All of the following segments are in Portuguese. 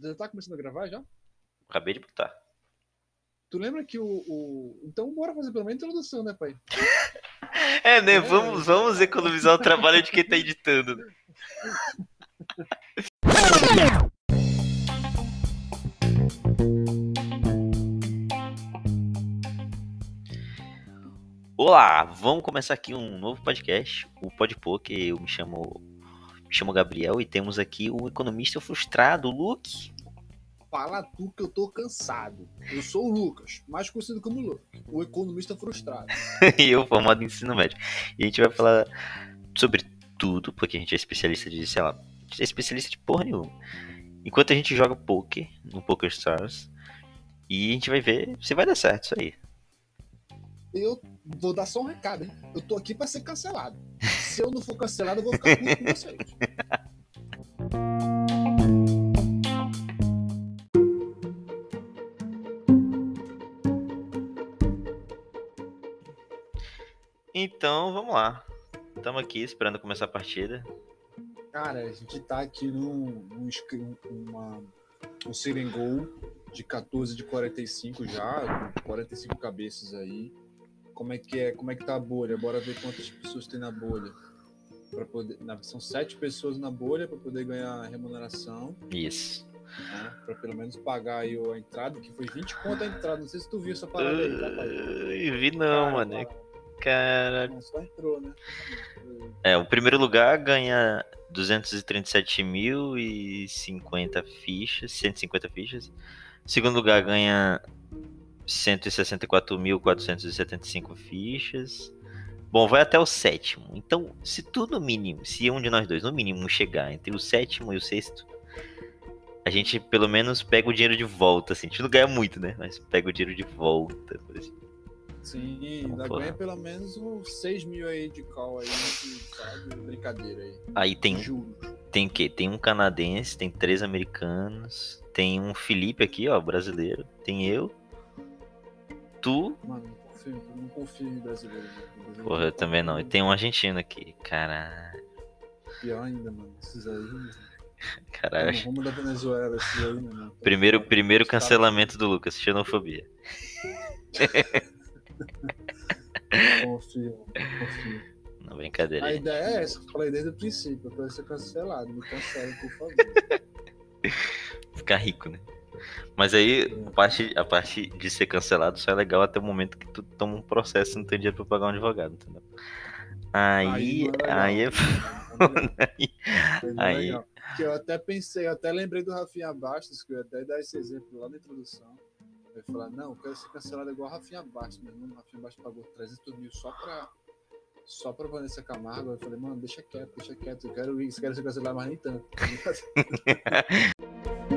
Já tá começando a gravar já? Acabei de botar. Tu lembra que o. o... Então bora fazer pelo menos a introdução, né, pai? É, né? Vamos, vamos economizar o trabalho de quem tá editando, né? Olá, vamos começar aqui um novo podcast, o Podpô, que eu me chamo, me chamo Gabriel e temos aqui o economista frustrado, Luke. Fala tu que eu tô cansado. Eu sou o Lucas, mais conhecido como Luke, o economista frustrado. e eu formado em ensino médio. E a gente vai falar sobre tudo, porque a gente é especialista de, sei lá, a gente é especialista de porra nenhuma. Enquanto a gente joga poker no Poker Stars, e a gente vai ver se vai dar certo isso aí. Eu vou dar só um recado, hein? Eu tô aqui pra ser cancelado. Se eu não for cancelado, eu vou ficar puto com vocês. Então, vamos lá. Estamos aqui esperando começar a partida. Cara, a gente tá aqui num, num uma, um Serengol de 14 de 45 já, com 45 cabeças aí. Como é que é? Como é que tá a bolha? Bora ver quantas pessoas tem na bolha. Pra poder, na- são sete pessoas na bolha para poder ganhar remuneração, Isso. né? Para pelo menos pagar aí a entrada, que foi 20 conto a entrada. Não sei se tu viu essa parada aí, tá, pai? Vi não, mano. Cara, Cara. Não, só entrou, né? É, o primeiro lugar ganha 237.050 fichas, 150 fichas. O segundo lugar ganha 164.475 fichas. Bom, vai até o sétimo. Então, se tu no mínimo, se um de nós dois no mínimo chegar entre o sétimo e o sexto, a gente pelo menos pega o dinheiro de volta, assim. A gente não ganha muito, né? Mas pega o dinheiro de volta. por assim. Sim, ainda Porra. ganha pelo menos uns 6 mil aí de call aí, sabe? Brincadeira aí. Aí tem Juros. Tem o quê? Tem um canadense, tem três americanos, tem um Felipe aqui, ó, brasileiro. Tem eu. Tu. Mano, não confio, não confio em brasileiro. Brasileiro Porra, eu também não. E tem um argentino aqui. Caralho. Pior ainda, mano. Esses aí. Caralho. Vamos, da Venezuela, esses aí, mano. Primeiro, Tá- primeiro tá- cancelamento do Lucas, xenofobia. Confio, confio. Não, brincadeira. A gente. ideia é essa, eu falei desde o princípio. Eu quero ser cancelado. Me cancelem, por favor. Ficar rico, né? Mas aí, a parte, a parte de ser cancelado só é legal até o momento que tu toma um processo e não tem dinheiro pra pagar um advogado, entendeu? Aí, não é aí é. Aí é Aí-. Que eu até pensei, eu até lembrei do Rafinha Bastos, que eu ia até dar esse exemplo lá na introdução. Eu ia falar, não, eu quero ser cancelado igual o Rafinha Bastos, meu irmão. O Rafinha Bastos pagou 300 mil só pra, só pra Vanessa Camargo. Eu falei, mano, deixa quieto, deixa quieto. Eu quero isso, quero ser cancelado, mas nem tanto.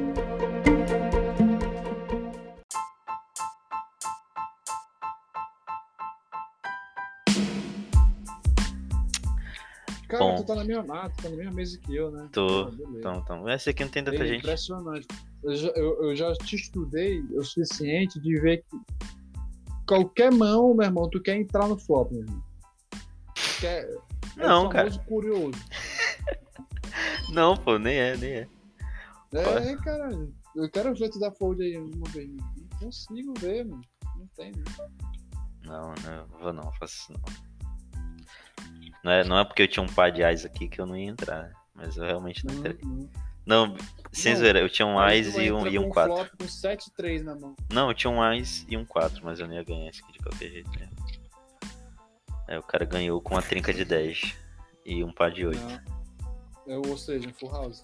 tá na mesma mata, tá na mesma mesa que eu, né? Tô. Ah. Então, então. Esse aqui não tem tanta É gente. impressionante. Eu já, eu, eu já te estudei o suficiente de ver que qualquer mão, meu irmão, tu quer entrar no flop, meu irmão. Quer, é Não, o famoso curioso. Não, pô, nem é, nem é. É, cara, eu quero ver tu dar fold aí uma vez. Não consigo ver, mano. Não tem. né? Não, não, vou não, faço isso não. Não é, não é porque eu tinha um par de ais aqui que eu não ia entrar, mas eu realmente não entrei. Não, Não, sem Não. zoeira, eu tinha um ais e um, e um com 4. flop com 7 3 na mão. Não, eu tinha um ais e um 4, mas eu não ia ganhar esse aqui de qualquer jeito. Né? Aí o cara ganhou com uma trinca de 10 e um par de 8. Não. É, ou seja, um full house.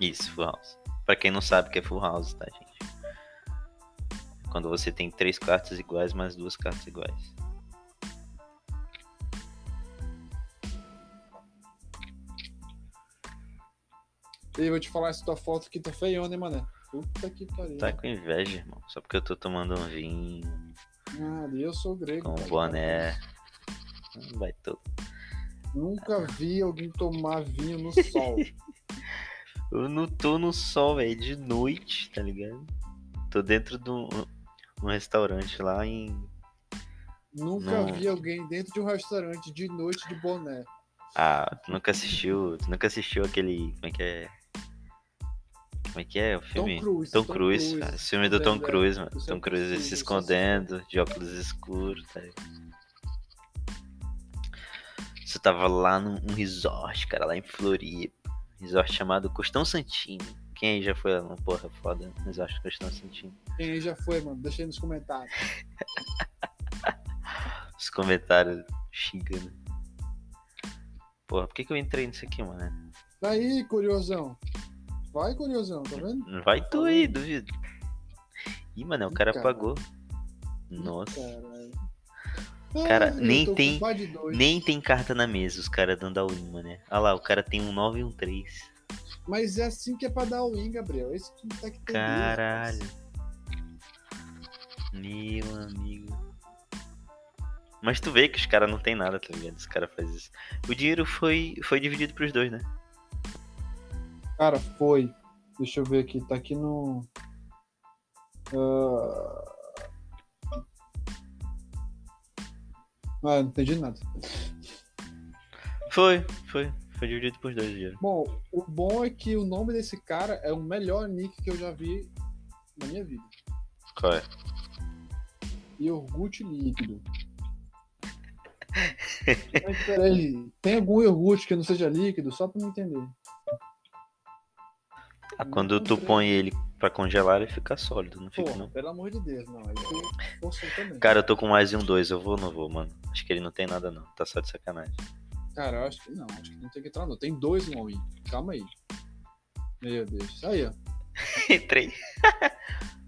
Isso, full house. Pra quem não sabe o que é full house, tá, gente? Quando você tem três cartas iguais mais duas cartas iguais. E vou te falar essa tua foto aqui tá feiona, hein, mané? Puta que pariu. Tá com inveja, irmão. Só porque eu tô tomando um vinho Ah, eu sou grego. com um boné. Vai todo. Nunca vi alguém tomar vinho no sol. Eu não tô no sol, velho, de noite, tá ligado? Tô dentro de um, um restaurante lá em. Nunca Não. vi alguém dentro de um restaurante de noite de boné. Ah, tu nunca assistiu. Tu nunca assistiu aquele. Como é que é? Como é que é o Tom filme? Cruise. Tom Cruise, cara. Esse filme do Tom escondendo, é. Cruise, mano. Tom Cruise assisti, se escondendo, de óculos escuros, tá? Você tava lá num resort, cara, lá em Floripa. Resort chamado Costão Santini. Quem aí já foi lá numa porra foda? Resort Costão Santini. Quem aí já foi, mano? Deixa aí nos comentários. Os comentários xingando. Porra, por que, que eu entrei nisso aqui, mano? Daí, curiosão. Vai, curiosão, tá vendo? Vai tu aí, duvido. Ih, mano, o cara Cara. pagou. Nossa. Caralho. Cara, Ai, nem tem-. Nem tem carta na mesa, os caras dando a win, né? Olha lá, o cara tem um 9 e um 3. Mas é assim que é pra dar o win, Gabriel. Esse que tá que tem Caralho. Deus, Meu amigo. Mas tu vê que os caras não tem nada, tá ligado? Os caras fazem isso. O dinheiro foi, foi dividido pros dois, né? Cara, foi. Deixa eu ver aqui. Tá aqui no. Ah, Ah, não entendi nada. Foi, foi. Foi dividido pros dois o dinheiro. Bom, o bom é que o nome desse cara é o melhor nick que eu já vi na minha vida. Qual é? Iogurte líquido. Mas peraí, tem algum iogurte que não seja líquido? Só pra me entender. Ah, quando tu põe ele pra congelar, ele fica sólido, não fica não. pelo amor de Deus, não. Aí tu forçou também. Cara, eu tô com mais de um 2, eu vou ou não vou, mano? Acho que ele não tem nada não, tá só de sacanagem. Cara, eu acho que não, acho que não tem que entrar, não. Tem dois no all-in. Calma aí. Meu Deus. Aí, ó. Entrei.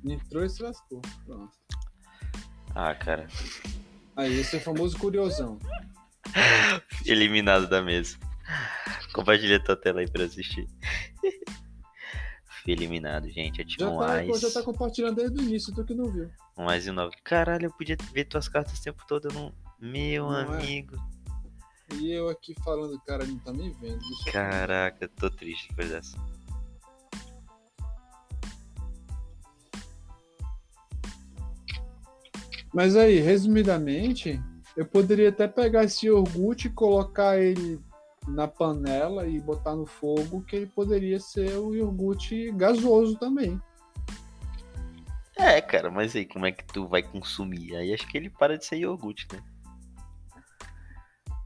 Entrou e se lascou. Pronto. Ah, cara. Aí, esse é o famoso curiosão. Eliminado da mesa. Compartilha tua tela aí pra eu assistir. Fui eliminado, gente. Eu tive Já um tá, AIS. já tá compartilhando desde o início, tu que não viu. Um e um 9. Caralho, eu podia ver tuas cartas o tempo todo. Não... Meu Não é? amigo. E eu aqui falando, cara, não tá me vendo. Caraca, eu tô triste depois dessa. Mas aí, resumidamente, eu poderia até pegar esse iogurte e colocar ele na panela e botar no fogo, que ele poderia ser o iogurte gasoso também. É, cara, mas aí como é que tu vai consumir? Aí acho que ele para de ser iogurte, né?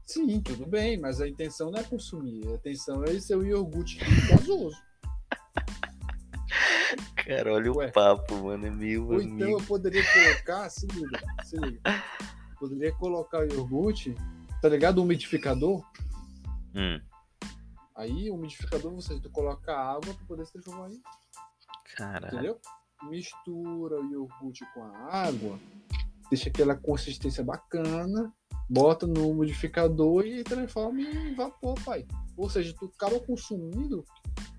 Sim, tudo bem, mas a intenção não é consumir, a intenção é ser o iogurte gasoso. Cara, olha Ué. o papo, mano. É meu Ou então amigo. eu poderia colocar, se liga, se liga. Poderia colocar o iogurte, tá ligado? O umidificador. Hum, Aí o umidificador, você tu coloca água para poder se transformar em caralho. entendeu? Mistura o iogurte com a água, deixa aquela consistência bacana, bota no umidificador e transforma em vapor, pai. Ou seja, tu acaba consumindo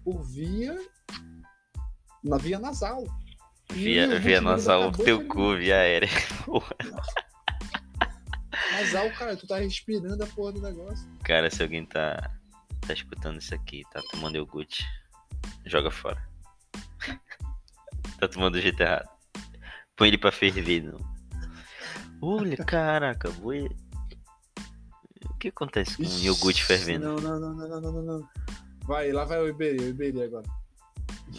por via na via nasal. Via, via nasal, teu cu, via aérea. Nasal, cara, tu tá respirando a porra do negócio. Cara, se alguém tá, tá escutando isso aqui, tá tomando iogurte, joga fora. tá tomando do jeito errado. Põe ele pra ferver, não. Olha, caraca, boi. O que acontece com um iogurte fervendo? Não, não, não, não, não, não, não. Vai, lá vai o Iberê, o Iberê agora.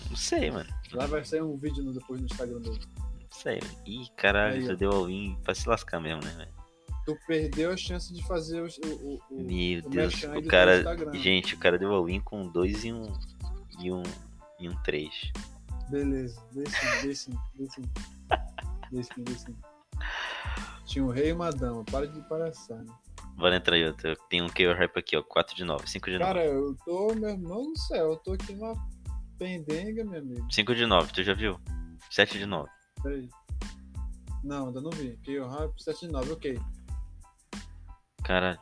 Não sei, mano. Lá vai sair um vídeo depois no Instagram dele. Não sei. mano. Ih, caralho, Aí, tu ó. deu all-in pra se lascar mesmo, né, velho? Tu perdeu a chance de fazer o. o, o Meu o Deus, o cara. Gente, o cara deu all-in com dois e um. E um. E um três. Beleza, sim. Dê sim, dê sim. Tinha um rei e uma dama, para de palhaçada. Bora entrar aí outro. Tem um KO Rap aqui, ó. 4 de 9, 5 de 9. Cara, eu tô, meu irmão do céu, eu tô aqui numa pendenga, meu amigo. 5 de 9, tu já viu? 7 de 9. Peraí. Não, ainda não vi. Que o Rap 79, ok. Caralho.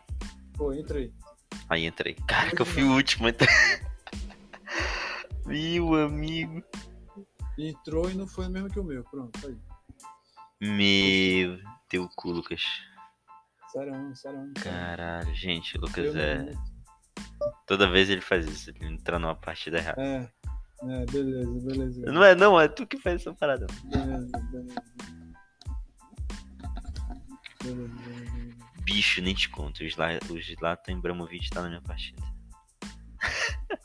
Pô, entrei. Aí entrei. Caraca, eu fui o último. Então... Meu amigo. Entrou e não foi o mesmo que o meu. Pronto, aí. Meu. Teu cu, Lucas. Sério, sério. Caralho, gente, Lucas Eu não- é. Toda vez ele faz isso, ele entra numa partida errada. É, é, beleza, beleza. Não é, não, é tu que faz essa parada. Beleza. Beleza, beleza. Bicho, nem te conto. O Zlatan Ibrahimovic tá na minha partida.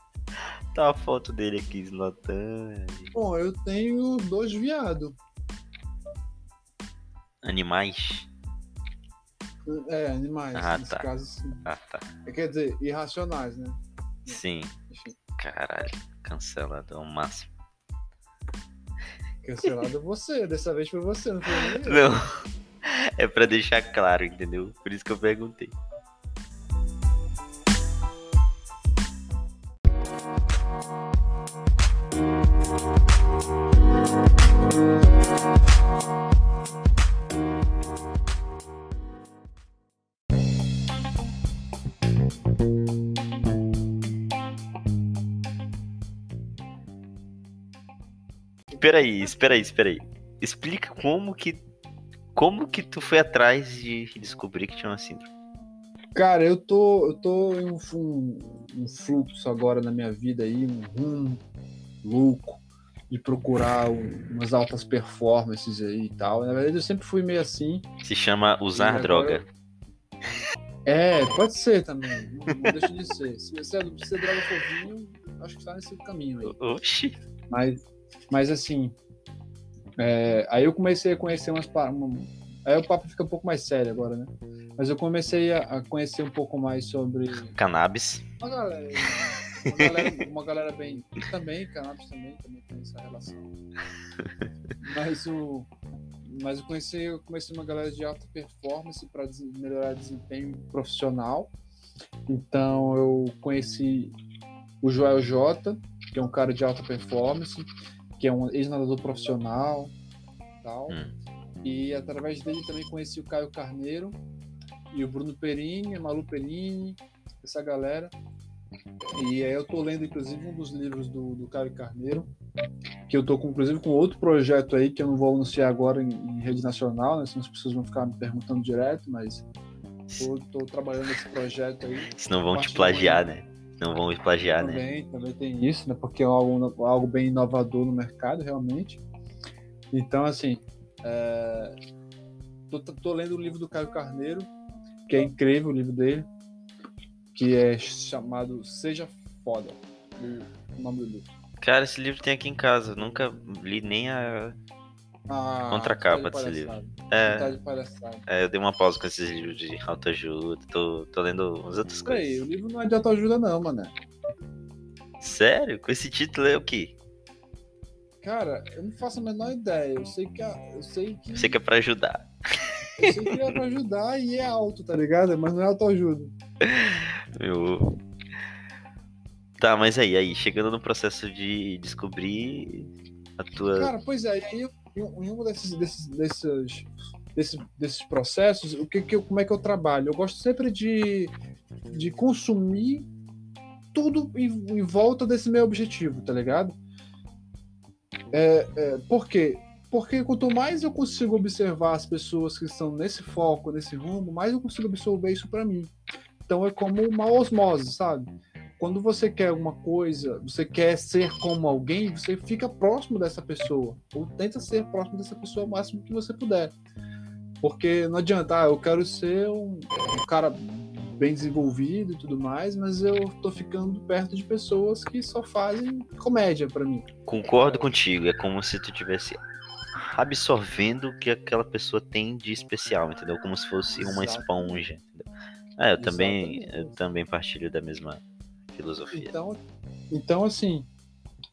Tá a foto dele aqui, Zlatan. Bom, eu tenho dois viados. Animais? É, animais. Ah, nesse tá. caso, sim. Ah, tá. É, Quer dizer, irracionais, né? Sim. Enfim, Caralho, cancelado ao máximo. cancelado é você. Dessa vez foi você, não foi. Não. É pra deixar claro, entendeu? Por isso que eu perguntei. Espera aí, espera aí, espera aí. Explica como que como que tu foi atrás de descobrir que tinha uma síndrome. Cara, eu tô, eu tô em um, um, fluxo agora na minha vida aí, um rumo louco de procurar um- umas altas performances aí e tal. Na verdade, eu sempre fui meio assim. Se chama usar droga. É, pode ser também. Não, não deixa de ser. Se você se a droga for vinho, acho que tá nesse caminho aí. Oxi. Mas, mas assim, é, aí eu comecei a conhecer umas. uma- aí o papo fica um pouco mais sério agora, né? Mas eu comecei a, a conhecer um pouco mais sobre Cannabis. uma galera, uma galera, uma galera bem. Também, cannabis também, também tem essa relação. Mas o. Mas eu conheci, eu comecei uma galera de alta performance para melhorar desempenho profissional. Então eu conheci o Joel Jota, que é um cara de alta performance, que é um ex-nadador profissional tal. Hum. E através dele também conheci o Caio Carneiro e o Bruno Perini, a Malu Perini, essa galera. E aí eu tô lendo, inclusive, um dos livros do, do Caio Carneiro, que eu tô, com, inclusive, com outro projeto aí, que eu não vou anunciar agora em, em rede nacional, né? Senão as pessoas vão ficar me perguntando direto, mas tô, tô trabalhando nesse projeto aí. Senão vão te plagiar, né? Não vão plagiar, né? Também, também tem isso, né? Porque é algo, algo bem inovador no mercado, realmente. Então, assim, é, tô, tô lendo o livro do Caio Carneiro, que é incrível o livro dele, que é chamado Seja Foda, o nome do livro. Cara, esse livro tem aqui em casa. eu Nunca li nem a. Ah, Contracapa tá de desse palhaçada, É, Tá é, eu dei uma pausa com esses livros de autoajuda. Tô, tô lendo umas outras Peraí, o livro não é de autoajuda não, mano. Sério? Com esse título é o quê? Cara, eu não faço a menor ideia. Eu sei que, a- eu sei que, Eu sei que é pra ajudar. eu sei que é pra ajudar e é alto, tá ligado? Mas não é autoajuda. Meu. Tá, mas aí, aí, chegando no processo de descobrir a tua. Cara, pois é, aí eu- em um desses, desses, desses, desses, processos, o que que eu, como é que eu trabalho? Eu gosto sempre de, de consumir tudo em, em volta desse meu objetivo, tá ligado? É, é, por quê? Porque quanto mais eu consigo observar as pessoas que estão nesse foco, nesse rumo, mais eu consigo absorver isso pra mim. Então é como uma osmose, sabe? Quando você quer alguma coisa, você quer ser como alguém, você fica próximo dessa pessoa. Ou tenta ser próximo dessa pessoa o máximo que você puder. Porque não adianta, ah, eu quero ser um, um cara bem desenvolvido e tudo mais, mas eu tô ficando perto de pessoas que só fazem comédia pra mim. Concordo contigo, é como se tu tivesse absorvendo o que aquela pessoa tem de especial, entendeu? Como se fosse uma Exato. esponja. Entendeu? É, eu também, Exatamente. eu também partilho da mesma filosofia. Então, então assim,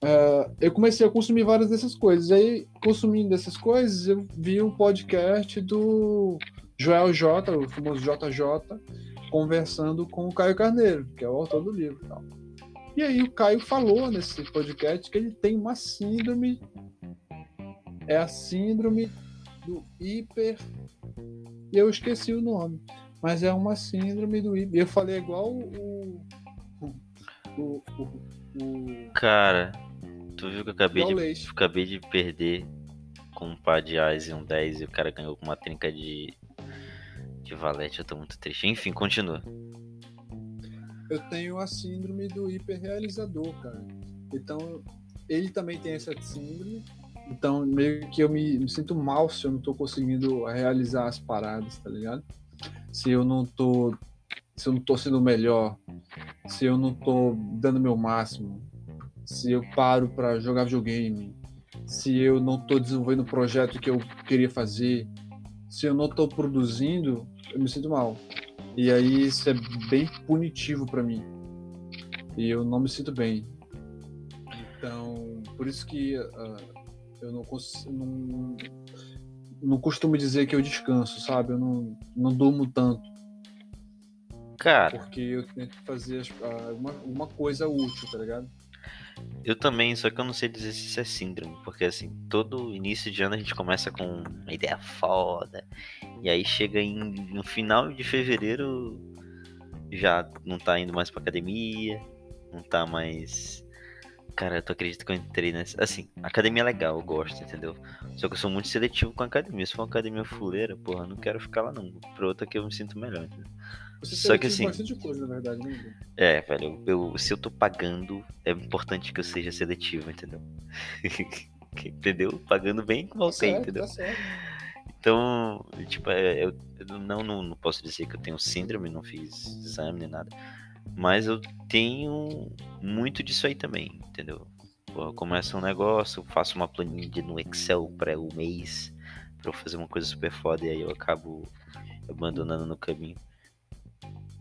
é, eu comecei a consumir várias dessas coisas. Aí, consumindo essas coisas, eu vi um podcast do Joel J, o famoso JJ, conversando com o Caio Carneiro, que é o autor do livro. e. E aí o Caio falou nesse podcast que ele tem uma síndrome, é a síndrome do hiper... E eu esqueci o nome, mas é uma síndrome do hiper... Eu falei igual o... o, o, o Cara, tu viu que eu acabei de, Leite. acabei de perder com um par de ais e um 10 e o cara ganhou com uma trinca de, de valete, eu tô muito triste. Enfim, continua. eu tenho a síndrome do hiperrealizador, cara. Então, ele também tem essa síndrome. Então, meio que eu me, me sinto mal se eu não tô conseguindo realizar as paradas, tá ligado? Se eu não tô. Se eu não tô sendo o melhor, se eu não tô dando meu máximo. se eu paro para jogar videogame, se eu não estou desenvolvendo o projeto que eu queria fazer, se eu não estou produzindo, eu me sinto mal. E aí isso é bem punitivo para mim. E eu não me sinto bem. Então, por isso que uh, eu não, não, não costumo dizer que eu descanso, sabe? Eu não, não durmo tanto. Cara. Porque eu tento fazer uma, uma coisa útil, tá ligado? Eu também, só que eu não sei dizer se isso é síndrome, porque assim, todo início de ano a gente começa com uma ideia foda, e aí chega em, no final de fevereiro já não tá indo mais pra academia, não tá mais. Cara, tu acredita que eu entrei nessa. Assim, academia é legal, eu gosto, entendeu? Só que eu sou muito seletivo com a academia. Se for uma academia fuleira, porra, não quero ficar lá não. Pra outra que eu me sinto melhor, entendeu? Você Só que assim. bastante coisa, na verdade, né? É, velho, eu, se eu tô pagando, é importante que eu seja seletivo, entendeu? entendeu? Pagando bem, voltei, tá certo, entendeu? Tá certo. Então, tipo, é, eu, eu não, não, não, posso dizer que eu tenho síndrome, não fiz exame nem nada. Mas eu tenho muito disso aí também, entendeu? Pô, eu começo um negócio, faço uma planilha no Excel para o mês, para eu fazer uma coisa super foda e aí eu acabo abandonando no caminho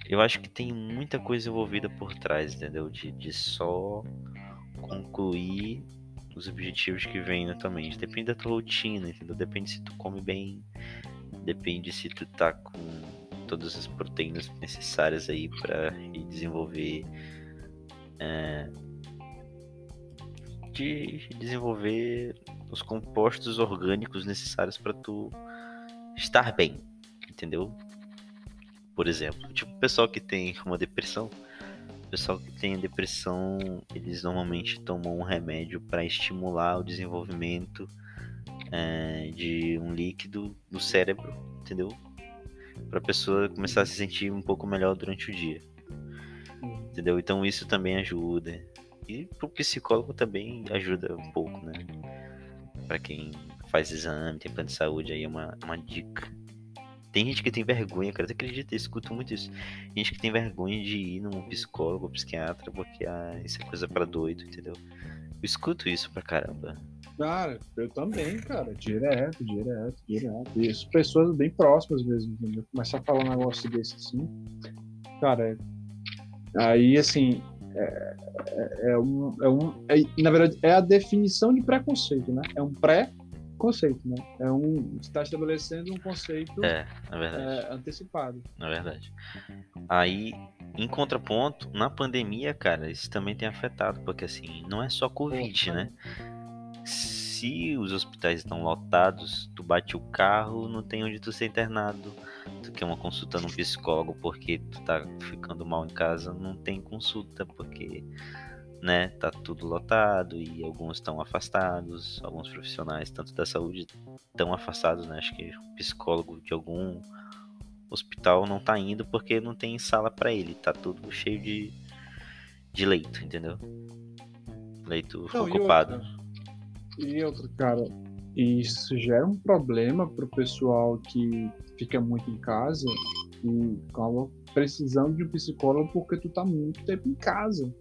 eu acho que tem muita coisa envolvida por trás, entendeu? De, de só concluir os objetivos que vem na tua mente. Depende da tua rotina, entendeu? Depende se tu come bem, depende se tu tá com todas as proteínas necessárias aí para desenvolver é, de desenvolver os compostos orgânicos necessários para tu estar bem, entendeu? Por exemplo. Tipo, o pessoal que tem uma depressão, o pessoal que tem depressão, eles normalmente tomam um remédio para estimular o desenvolvimento é, de um líquido no cérebro, entendeu? Para a pessoa começar a se sentir um pouco melhor durante o dia. Entendeu? Então isso também ajuda. E pro psicólogo também ajuda um pouco, né? Para quem faz exame, tem plano de saúde, aí é uma, uma dica. Tem gente que tem vergonha, cara. Você acredita? Eu escuto muito isso. Gente que tem vergonha de ir num psicólogo, psiquiatra, porque ah, isso é coisa para doido, entendeu? Eu escuto isso pra caramba. Cara, eu também, cara. Direto, direto, direto. Isso, pessoas bem próximas mesmo, entendeu? Começar a falar um negócio desse assim. Cara, aí assim. É, é, é um, é um é, na verdade, é a definição de preconceito, né? É um pré conceito, né? É um está estabelecendo um conceito é. É, antecipado. Na verdade. Aí, em contraponto, na pandemia, cara, isso também tem afetado, porque assim, não é só Covid, Pô, né? Se os hospitais estão lotados, tu bate o carro, não tem onde tu ser internado. Tu quer uma consulta num psicólogo porque tu tá ficando mal em casa, não tem consulta, porque né? Tá tudo lotado e alguns estão afastados, alguns profissionais, tanto da saúde, estão afastados, né? Acho que psicólogo de algum hospital não tá indo porque não tem sala para ele, tá tudo cheio de, de leito, entendeu? Leito não, ocupado. E outro, cara, isso gera um problema pro pessoal que fica muito em casa e acaba precisando de um psicólogo porque tu tá muito tempo em casa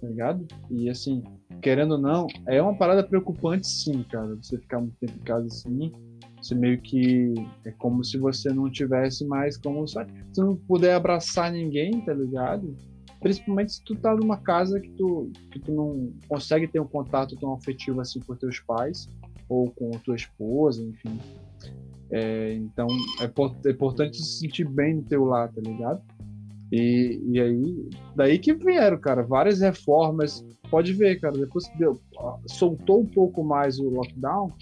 tá ligado? E assim, querendo ou não, é uma parada preocupante sim, cara. Você ficar muito tempo em casa assim, você meio que é como se você não tivesse mais como, sabe? Se não puder abraçar ninguém, tá ligado? Principalmente se tu tá numa casa que tu, que tu não consegue ter um contato tão afetivo assim com teus pais ou com tua esposa, enfim. É, então é, é importante se sentir bem no teu lar, tá ligado? E, e aí, daí que vieram, cara, várias reformas. Pode ver, cara, depois que deu, soltou um pouco mais o lockdown,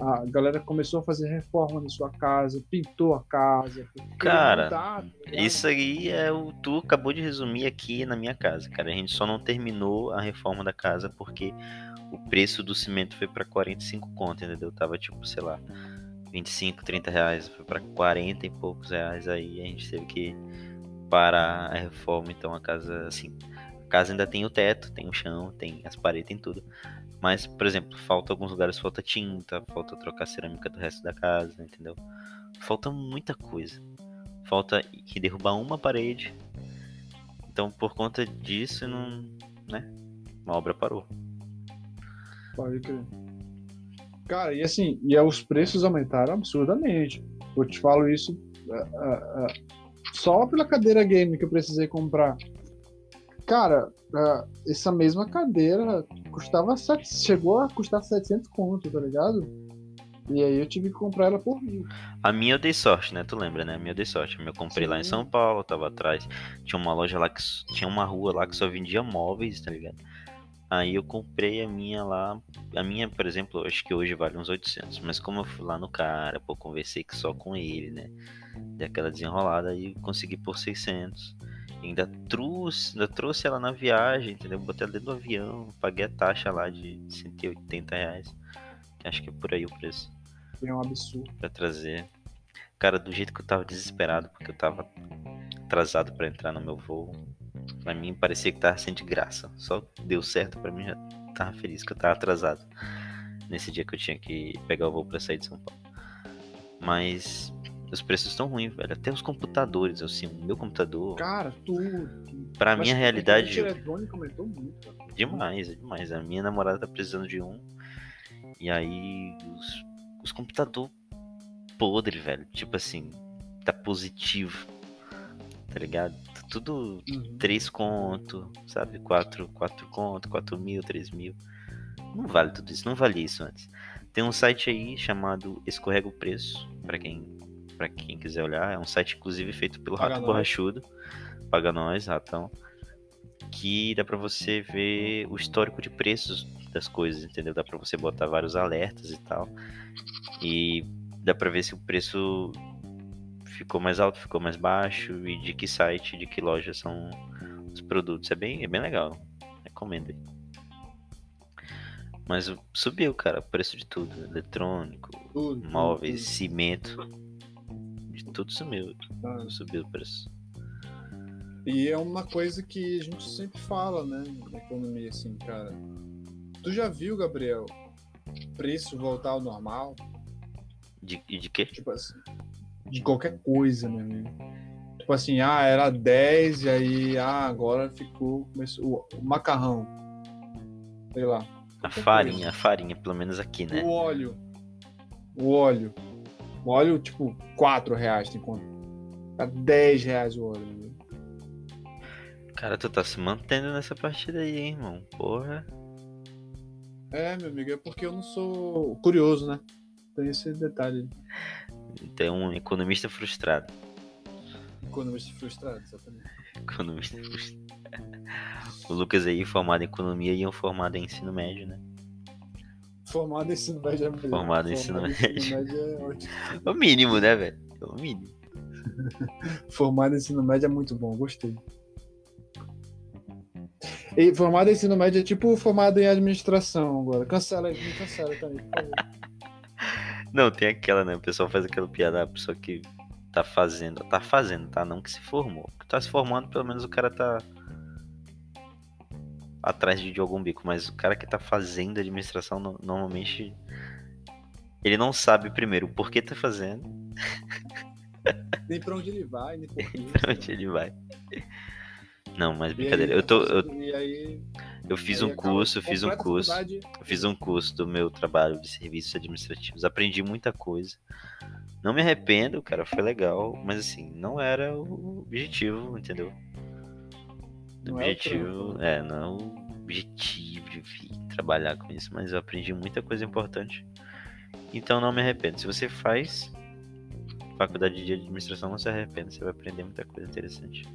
a galera começou a fazer reforma na sua casa, pintou a casa. Cara, tá isso aí é o tu acabou de resumir aqui na minha casa, cara. A gente só não terminou a reforma da casa porque o preço do cimento foi para 45 conto, entendeu? Tava tipo, sei lá, 25, 30 reais, foi para 40 e poucos reais aí a gente teve que para a reforma, então a casa, assim, a casa ainda tem o teto, tem o chão, tem as paredes, tem tudo. Mas, por exemplo, falta alguns lugares, falta tinta, falta trocar cerâmica do resto da casa, entendeu? Falta muita coisa. Falta que derrubar uma parede. Então, por conta disso, não, né? A obra parou. Pode crer. Cara, e assim, e os preços aumentaram absurdamente. Eu te falo isso uh, uh, uh, só pela cadeira game que eu precisei comprar. Cara, essa mesma cadeira custava chegou a custar 700 conto, tá ligado? E aí eu tive que comprar ela por mil. A minha eu dei sorte, né? Tu lembra, né? A minha eu dei sorte. A minha eu comprei Sim. lá em São Paulo, tava atrás. Tinha uma loja lá que tinha uma rua lá que só vendia móveis, tá ligado? Aí eu comprei a minha lá. A minha, por exemplo, acho que hoje vale uns 800. Mas como eu fui lá no cara, pô, conversei só com ele, né? Dei aquela desenrolada e consegui por 600. E ainda trouxe, ainda trouxe ela na viagem, entendeu? Botei ela dentro do avião, paguei a taxa lá de 180 reais. Acho que é por aí o preço. É um absurdo. Pra trazer. Cara, do jeito que eu tava desesperado, porque eu tava atrasado para entrar no meu voo. Pra mim parecia que tava sendo de graça. Só deu certo para mim, já tava feliz que eu tava atrasado. Nesse dia que eu tinha que pegar o voo pra sair de São Paulo. Mas os preços estão ruins, velho. Até os computadores, assim, o meu computador. Cara, tudo. Pra minha realidade. O eletrônico aumentou muito. Cara. Demais, demais. A minha namorada tá precisando de um. E aí, os, os computadores podre, velho. Tipo assim, tá positivo. Tá ligado? Tudo uhum. 3 conto, sabe? 4, 4 conto, 4 mil, 3 mil. Não vale tudo isso, não vale isso antes. Tem um site aí chamado Escorrega o Preço, para quem para quem quiser olhar. É um site inclusive feito pelo Paga Rato nós. Borrachudo. Paga nós, ratão. Que dá para você ver o histórico de preços das coisas, entendeu? Dá para você botar vários alertas e tal. E dá para ver se o preço ficou mais alto, ficou mais baixo e de que site, de que loja são os produtos. É bem, é bem legal. Recomendo aí. Mas subiu, cara, o preço de tudo. Eletrônico, tudo, móveis, tudo. cimento. Tudo sumiu. Ah. Subiu o preço. E é uma coisa que a gente sempre fala, né? Na economia, assim, cara. Tu já viu, Gabriel, preço voltar ao normal? De, de quê? Tipo assim, de qualquer coisa, meu amigo. Tipo assim, ah, era 10 e aí, ah, agora ficou. Começou, o, o macarrão. Sei lá. A farinha, coisa. a farinha, pelo menos aqui, né? O óleo. O óleo. O óleo, tipo, 4 reais tem quanto? Tá 10 reais o óleo, meu Cara, tu tá se mantendo nessa partida aí, hein, irmão? Porra. É, meu amigo, é porque eu não sou curioso, né? Tem esse detalhe. Então, um economista frustrado. Economista frustrado, exatamente. Economista frustrado. O Lucas aí, formado em economia e um formado em ensino médio, né? Formado em ensino médio é melhor. Formado em ensino, médio. ensino médio é ótimo. O mínimo, né, velho? O mínimo. formado em ensino médio é muito bom, gostei. E formado em ensino médio é tipo formado em administração agora. Cancela aí, me cancela também, por favor. Não, tem aquela, né? O pessoal faz aquela piada, a pessoa que tá fazendo, tá fazendo, tá? Não que se formou. Que tá se formando, pelo menos o cara tá atrás de, algum bico, mas o cara que tá fazendo administração no, normalmente ele não sabe primeiro o porquê tá fazendo. Nem pra onde ele vai, nem por quê. pra onde ele vai. Não, mas brincadeira. Aí, eu tô. Eu, aí, eu fiz um curso, eu fiz um curso. Eu fiz um curso do meu trabalho de serviços administrativos. Aprendi muita coisa. Não me arrependo, cara, foi legal, mas assim, não era o objetivo, entendeu? O objetivo, é, é, não é o objetivo de vir trabalhar com isso, mas eu aprendi muita coisa importante. Então não me arrependo. Se você faz faculdade de administração, não se arrependa, você vai aprender muita coisa interessante.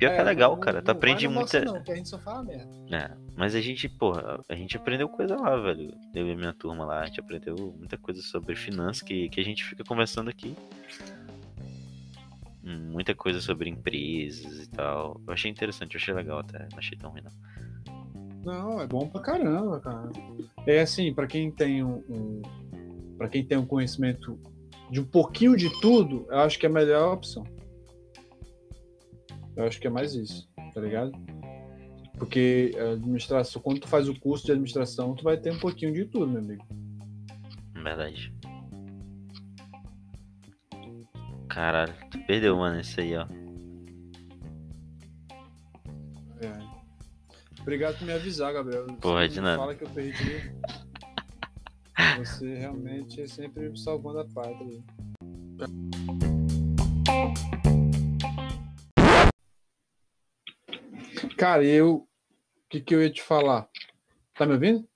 Pior é, que é legal, não, cara. Tu aprende muita. Não, que a gente só fala merda. É, mas a gente, porra, a gente aprendeu coisa lá, velho. Eu e minha turma lá, a gente aprendeu muita coisa sobre finanças que, que a gente fica conversando aqui. Muita coisa sobre empresas e tal. Eu achei interessante, eu achei legal até. Não achei tão ruim, não. Não, é bom pra caramba, cara. É assim, para quem tem um, um para quem tem um conhecimento de um pouquinho de tudo, eu acho que é a melhor opção. Eu acho que é mais isso, tá ligado? Porque administração, quando tu faz o curso de administração, tu vai ter um pouquinho de tudo, meu amigo. Verdade. Caralho, tu perdeu, mano, isso aí, ó. É. Obrigado por me avisar, Gabriel. Porra, Você de nada. Fala que eu perdi. Você realmente é sempre salvando a pátria. Cara, eu. O que, que eu ia te falar? Tá me ouvindo?